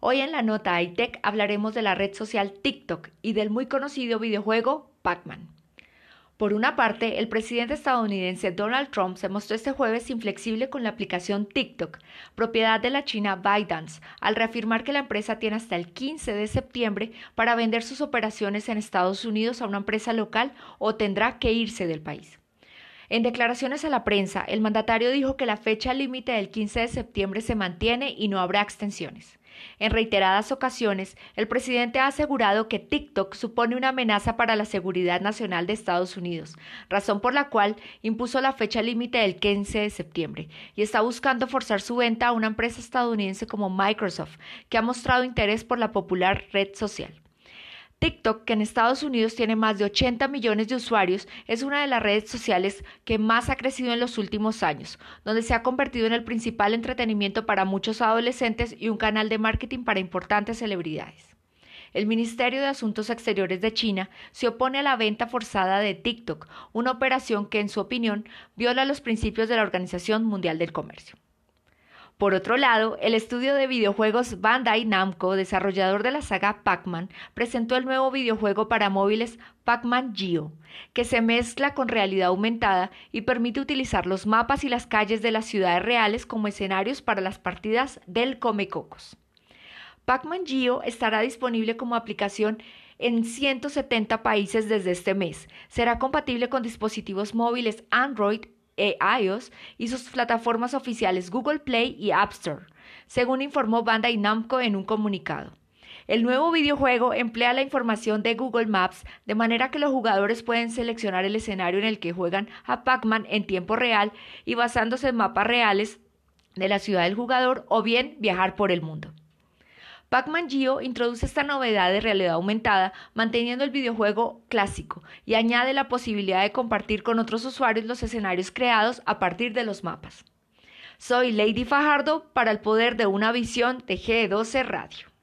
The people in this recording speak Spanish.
Hoy en la nota iTech hablaremos de la red social TikTok y del muy conocido videojuego Pac-Man. Por una parte, el presidente estadounidense Donald Trump se mostró este jueves inflexible con la aplicación TikTok, propiedad de la china ByteDance, al reafirmar que la empresa tiene hasta el 15 de septiembre para vender sus operaciones en Estados Unidos a una empresa local o tendrá que irse del país. En declaraciones a la prensa, el mandatario dijo que la fecha límite del 15 de septiembre se mantiene y no habrá extensiones. En reiteradas ocasiones, el presidente ha asegurado que TikTok supone una amenaza para la seguridad nacional de Estados Unidos, razón por la cual impuso la fecha límite del 15 de septiembre y está buscando forzar su venta a una empresa estadounidense como Microsoft, que ha mostrado interés por la popular red social. TikTok, que en Estados Unidos tiene más de 80 millones de usuarios, es una de las redes sociales que más ha crecido en los últimos años, donde se ha convertido en el principal entretenimiento para muchos adolescentes y un canal de marketing para importantes celebridades. El Ministerio de Asuntos Exteriores de China se opone a la venta forzada de TikTok, una operación que, en su opinión, viola los principios de la Organización Mundial del Comercio. Por otro lado, el estudio de videojuegos Bandai Namco, desarrollador de la saga Pac-Man, presentó el nuevo videojuego para móviles Pac-Man Geo, que se mezcla con realidad aumentada y permite utilizar los mapas y las calles de las ciudades reales como escenarios para las partidas del Comecocos. Pac-Man Geo estará disponible como aplicación en 170 países desde este mes. Será compatible con dispositivos móviles Android e iOS y sus plataformas oficiales Google Play y App Store, según informó Bandai Namco en un comunicado. El nuevo videojuego emplea la información de Google Maps de manera que los jugadores pueden seleccionar el escenario en el que juegan a Pac-Man en tiempo real y basándose en mapas reales de la ciudad del jugador o bien viajar por el mundo. Pac-Man Geo introduce esta novedad de realidad aumentada, manteniendo el videojuego clásico y añade la posibilidad de compartir con otros usuarios los escenarios creados a partir de los mapas. Soy Lady Fajardo para el poder de una visión de G12 Radio.